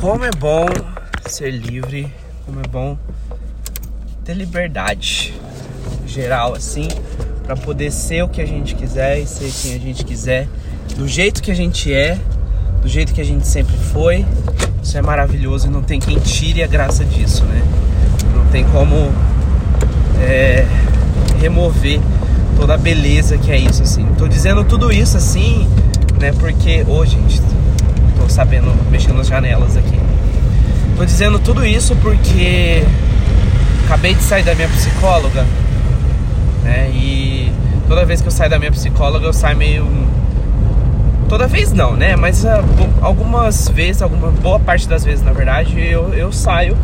Como é bom ser livre, como é bom ter liberdade geral assim, para poder ser o que a gente quiser e ser quem a gente quiser, do jeito que a gente é, do jeito que a gente sempre foi. Isso é maravilhoso e não tem quem tire a graça disso, né? Não tem como é, remover toda a beleza que é isso, assim. Tô dizendo tudo isso assim, né? Porque, ô oh, gente, tô sabendo mexer nas janelas aqui. Tô dizendo tudo isso porque acabei de sair da minha psicóloga, né? E toda vez que eu saio da minha psicóloga, eu saio meio. Toda vez não, né? Mas uh, algumas vezes, alguma boa parte das vezes, na verdade, eu, eu saio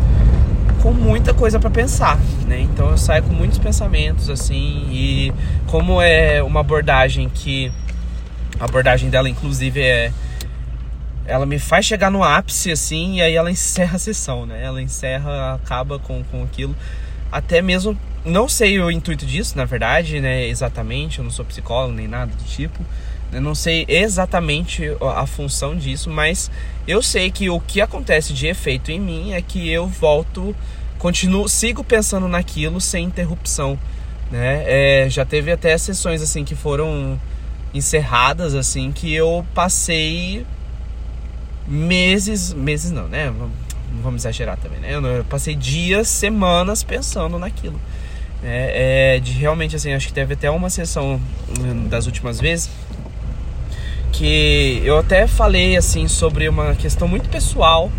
com muita coisa para pensar, né? Então eu saio com muitos pensamentos assim e como é uma abordagem que a abordagem dela inclusive é ela me faz chegar no ápice assim e aí ela encerra a sessão, né? Ela encerra, acaba com, com aquilo. Até mesmo não sei o intuito disso, na verdade, né? Exatamente, eu não sou psicólogo nem nada do tipo. Eu não sei exatamente a função disso, mas eu sei que o que acontece de efeito em mim é que eu volto, continuo, sigo pensando naquilo sem interrupção, né? É, já teve até sessões assim que foram encerradas assim que eu passei meses, meses não, né? Não vamos exagerar também, né? Eu passei dias, semanas pensando naquilo. É, é, de realmente assim, acho que teve até uma sessão hum, das últimas vezes que eu até falei assim sobre uma questão muito pessoal,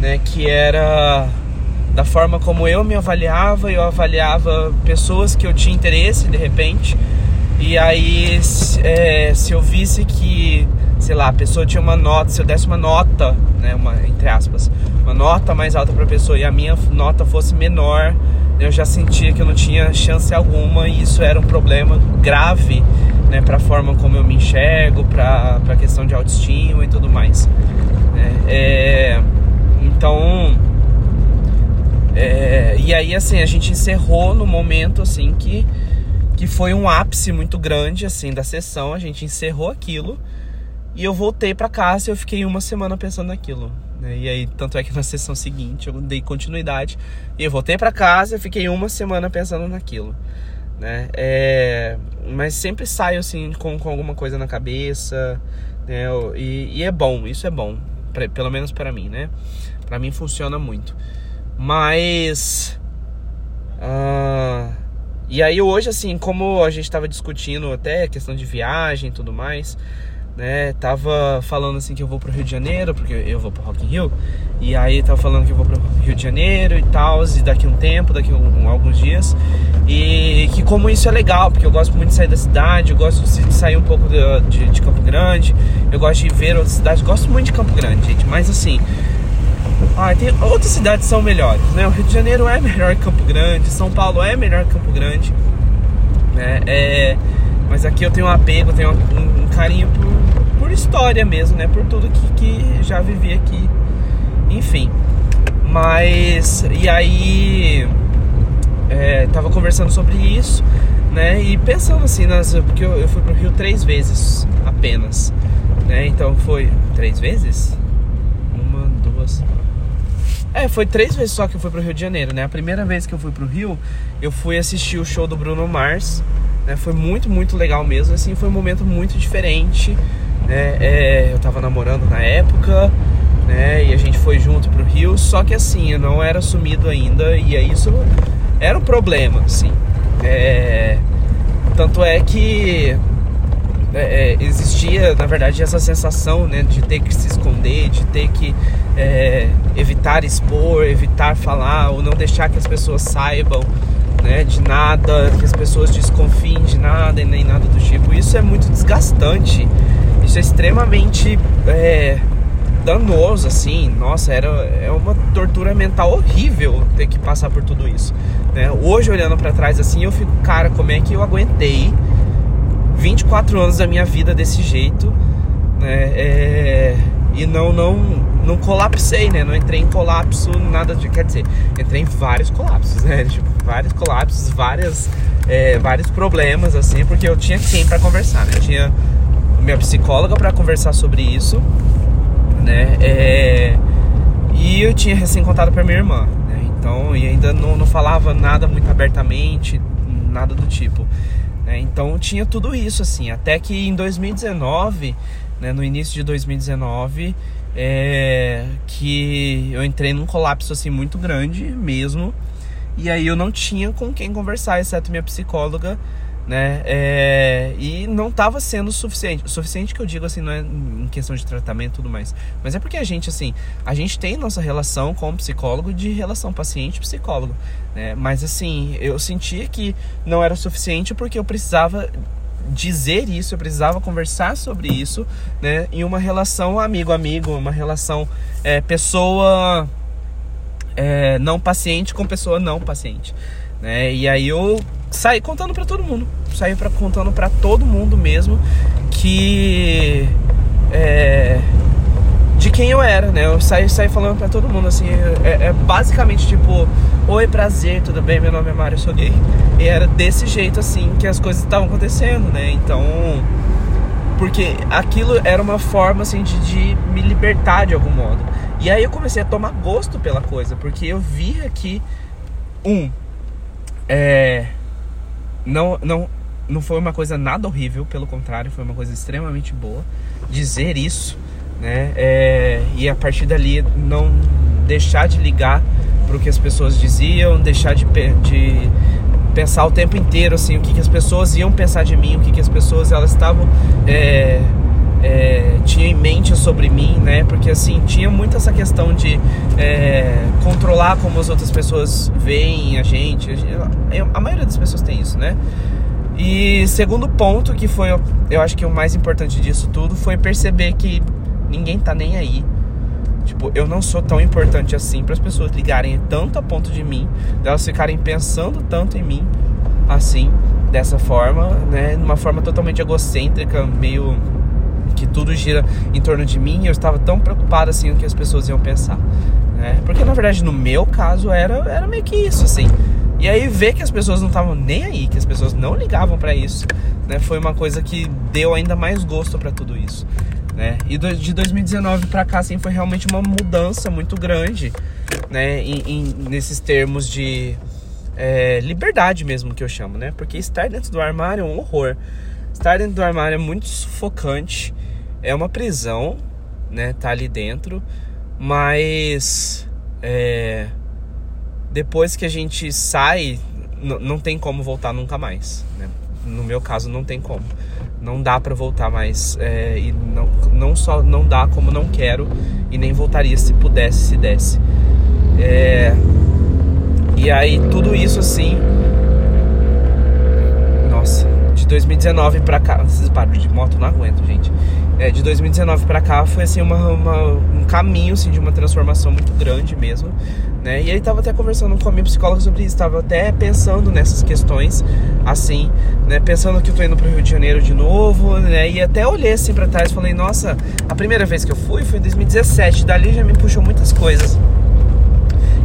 né, que era da forma como eu me avaliava, eu avaliava pessoas que eu tinha interesse de repente, e aí é, se eu visse que, sei lá, a pessoa tinha uma nota, se eu desse uma nota, né, uma entre aspas, uma nota mais alta para a pessoa e a minha nota fosse menor, eu já sentia que eu não tinha chance alguma e isso era um problema grave né, para a forma como eu me enxergo, para a questão de autoestima e tudo mais. Né? É, então, é, e aí assim a gente encerrou no momento assim que que foi um ápice muito grande assim da sessão. A gente encerrou aquilo e eu voltei para casa e eu fiquei uma semana pensando naquilo. Né? E aí, tanto é que na sessão seguinte eu dei continuidade e eu voltei para casa e fiquei uma semana pensando naquilo né? É, mas sempre saio assim com, com alguma coisa na cabeça, né? E, e é bom, isso é bom, pra, pelo menos para mim, né? Para mim funciona muito. Mas uh, e aí hoje assim, como a gente estava discutindo até questão de viagem e tudo mais, né? Tava falando assim que eu vou pro Rio de Janeiro, porque eu vou pro Rock in Rio. E aí tava falando que eu vou pro Rio de Janeiro e tal, e daqui um tempo, daqui um, alguns dias. E que como isso é legal, porque eu gosto muito de sair da cidade, eu gosto de sair um pouco de, de, de Campo Grande, eu gosto de ver outras cidades, gosto muito de Campo Grande, gente, mas assim. Ah, tem outras cidades são melhores, né? O Rio de Janeiro é melhor que Campo Grande, São Paulo é melhor que Campo Grande, né? É, mas aqui eu tenho um apego, tenho um, um carinho por, por, história mesmo, né? Por tudo que, que já vivi aqui. Enfim. Mas. E aí. É, tava conversando sobre isso, né? E pensando assim, nas, porque eu, eu fui pro Rio três vezes apenas. Né? Então foi. Três vezes? Uma, duas. É, foi três vezes só que eu fui pro Rio de Janeiro, né? A primeira vez que eu fui pro Rio, eu fui assistir o show do Bruno Mars né? Foi muito, muito legal mesmo. Assim, foi um momento muito diferente. Né? É, eu tava namorando na época, né? E a gente foi junto pro Rio. Só que assim, eu não era assumido ainda. E aí isso era um problema, assim. É, tanto é que é, é, existia, na verdade, essa sensação né, de ter que se esconder, de ter que é, evitar expor, evitar falar, ou não deixar que as pessoas saibam né, de nada, que as pessoas desconfiem de nada e nem nada do tipo. Isso é muito desgastante. Isso é extremamente é, danoso, assim. Nossa, era é uma tortura mental horrível ter que passar por tudo isso. Né? Hoje, olhando para trás assim, eu fico, cara, como é que eu aguentei 24 anos da minha vida desse jeito, né? É, e não, não, não colapsei, né? Não entrei em colapso, nada de. Quer dizer, entrei em vários colapsos, né? Tipo, vários colapsos, várias, é, vários problemas, assim, porque eu tinha quem para conversar, né? Eu tinha minha psicóloga para conversar sobre isso, né? É, E eu tinha recém contado pra minha irmã, né? Então, e ainda não, não falava nada muito abertamente, nada do tipo. Né? Então tinha tudo isso, assim. Até que em 2019, né, no início de 2019, é, que eu entrei num colapso assim muito grande mesmo. E aí eu não tinha com quem conversar, exceto minha psicóloga, né? É, e não estava sendo suficiente. O suficiente que eu digo assim, não é em questão de tratamento e tudo mais. Mas é porque a gente, assim, a gente tem nossa relação com o psicólogo de relação paciente-psicólogo. Né? Mas assim, eu sentia que não era suficiente porque eu precisava dizer isso, eu precisava conversar sobre isso, né? Em uma relação amigo-amigo, uma relação é, pessoa é, não paciente com pessoa não paciente, né? E aí eu saí contando para todo mundo, saí para contando para todo mundo mesmo que é, de quem eu era, né? Eu saí, saí falando para todo mundo assim, é, é basicamente tipo Oi, prazer, tudo bem? Meu nome é Mário, eu sou gay. E era desse jeito assim que as coisas estavam acontecendo, né? Então, porque aquilo era uma forma assim de, de, me libertar de algum modo. E aí eu comecei a tomar gosto pela coisa, porque eu via que um é não não não foi uma coisa nada horrível, pelo contrário, foi uma coisa extremamente boa dizer isso, né? É, e a partir dali não deixar de ligar para o que as pessoas diziam, deixar de, de pensar o tempo inteiro assim o que, que as pessoas iam pensar de mim, o que, que as pessoas elas estavam é, é, tinham em mente sobre mim, né? Porque assim tinha muito essa questão de é, controlar como as outras pessoas veem a gente. A maioria das pessoas tem isso, né? E segundo ponto que foi, eu acho que o mais importante disso tudo foi perceber que ninguém tá nem aí Tipo, eu não sou tão importante assim para as pessoas ligarem tanto a ponto de mim, delas ficarem pensando tanto em mim, assim, dessa forma, né? Numa forma totalmente egocêntrica, meio que tudo gira em torno de mim. Eu estava tão preocupado assim o que as pessoas iam pensar, né? Porque na verdade no meu caso era era meio que isso, assim. E aí ver que as pessoas não estavam nem aí, que as pessoas não ligavam para isso, né? Foi uma coisa que deu ainda mais gosto para tudo isso né? E de 2019 para cá, assim, foi realmente uma mudança muito grande, né? Em, em nesses termos de é, liberdade mesmo que eu chamo, né? Porque estar dentro do armário é um horror. Estar dentro do armário é muito sufocante, é uma prisão, né? Tá ali dentro, mas é, depois que a gente sai, não tem como voltar nunca mais, né? No meu caso, não tem como não dá para voltar mais é, e não, não só não dá como não quero e nem voltaria se pudesse se desse. É, e aí tudo isso assim nossa de 2019 para cá esses barulhos de moto não aguento gente. É, de 2019 para cá foi assim uma, uma, um caminho assim de uma transformação muito grande mesmo né? E aí tava até conversando com a minha psicóloga sobre isso, tava até pensando nessas questões, assim, né? Pensando que eu tô indo pro Rio de Janeiro de novo, né? E até olhei assim pra trás e falei, nossa, a primeira vez que eu fui foi em 2017, dali já me puxou muitas coisas.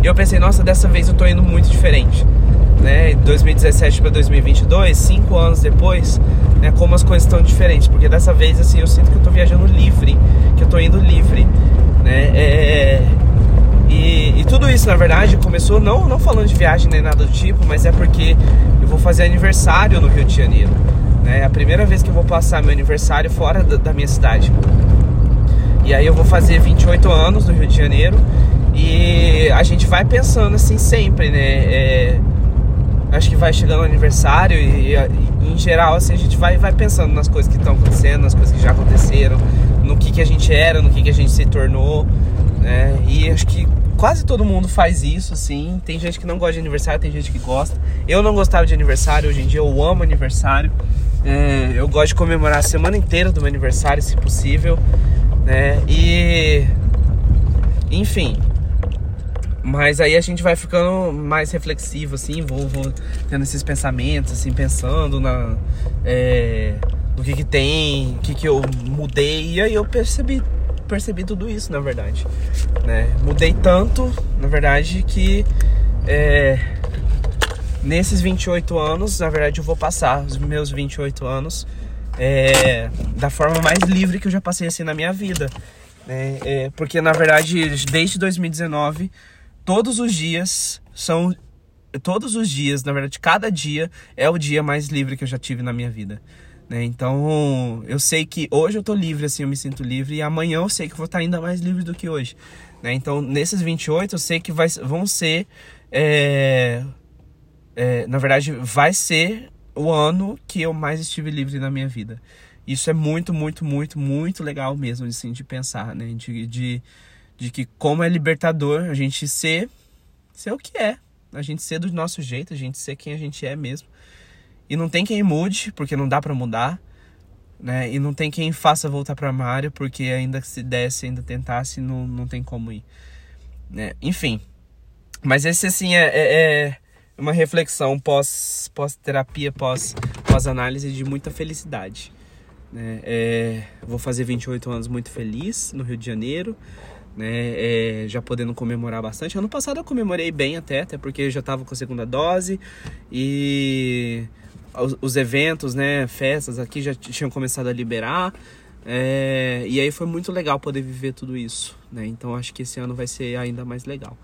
E eu pensei, nossa, dessa vez eu tô indo muito diferente. Né, 2017 para 2022, cinco anos depois, né, como as coisas estão diferentes, porque dessa vez assim eu sinto que eu tô viajando livre, que eu tô indo livre, né, é, e, e, tudo isso, na verdade, começou não, não falando de viagem nem nada do tipo, mas é porque eu vou fazer aniversário no Rio de Janeiro. Né? É a primeira vez que eu vou passar meu aniversário fora da, da minha cidade. E aí eu vou fazer 28 anos no Rio de Janeiro. E a gente vai pensando assim sempre, né? É, acho que vai chegando o aniversário e, e, em geral assim a gente vai, vai pensando nas coisas que estão acontecendo, nas coisas que já aconteceram, no que, que a gente era, no que, que a gente se tornou, né? E acho que quase todo mundo faz isso, assim. Tem gente que não gosta de aniversário, tem gente que gosta. Eu não gostava de aniversário, hoje em dia eu amo aniversário. É, eu gosto de comemorar a semana inteira do meu aniversário, se possível, né? E. Enfim. Mas aí a gente vai ficando mais reflexivo, assim, vou, vou tendo esses pensamentos, assim, pensando na. É, no que que tem, o que que eu mudei. E aí eu percebi percebi tudo isso, na verdade. Né? Mudei tanto, na verdade, que é, nesses 28 anos, na verdade, eu vou passar os meus 28 anos é, da forma mais livre que eu já passei assim na minha vida. Né? É, porque, na verdade, desde 2019, todos os dias são. Todos os dias, na verdade, cada dia é o dia mais livre que eu já tive na minha vida. Né? Então, eu sei que hoje eu tô livre, assim, eu me sinto livre, e amanhã eu sei que vou estar ainda mais livre do que hoje. Né? Então, nesses 28, eu sei que vai, vão ser. É, é, na verdade, vai ser o ano que eu mais estive livre na minha vida. Isso é muito, muito, muito, muito legal mesmo, assim, de pensar, né? De, de, de que como é libertador a gente ser, ser o que é. A gente ser do nosso jeito, a gente ser quem a gente é mesmo. E não tem quem mude, porque não dá para mudar, né? E não tem quem faça voltar para Mário, porque ainda se desse, ainda tentasse, não, não tem como ir. Né? Enfim. Mas esse, assim, é, é, é uma reflexão pós, pós-terapia, pós, pós-análise de muita felicidade. Né? É, vou fazer 28 anos muito feliz no Rio de Janeiro né? É, já podendo comemorar bastante. Ano passado eu comemorei bem até, até porque eu já estava com a segunda dose e os, os, eventos, né, festas aqui já tinham começado a liberar. É, e aí foi muito legal poder viver tudo isso, né? Então acho que esse ano vai ser ainda mais legal.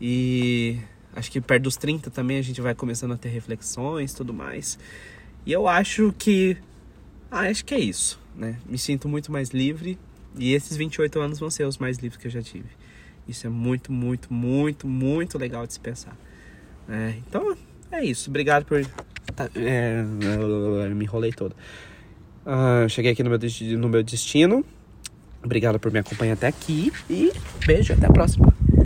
E acho que perto dos 30 também a gente vai começando a ter reflexões, tudo mais. E eu acho que ah, acho que é isso, né? Me sinto muito mais livre e esses 28 anos vão ser os mais livres que eu já tive. Isso é muito, muito, muito, muito legal de se pensar. É, então, é isso. Obrigado por é, me enrolei todo. Uh, cheguei aqui no meu, no meu destino. Obrigado por me acompanhar até aqui. E beijo, até a próxima.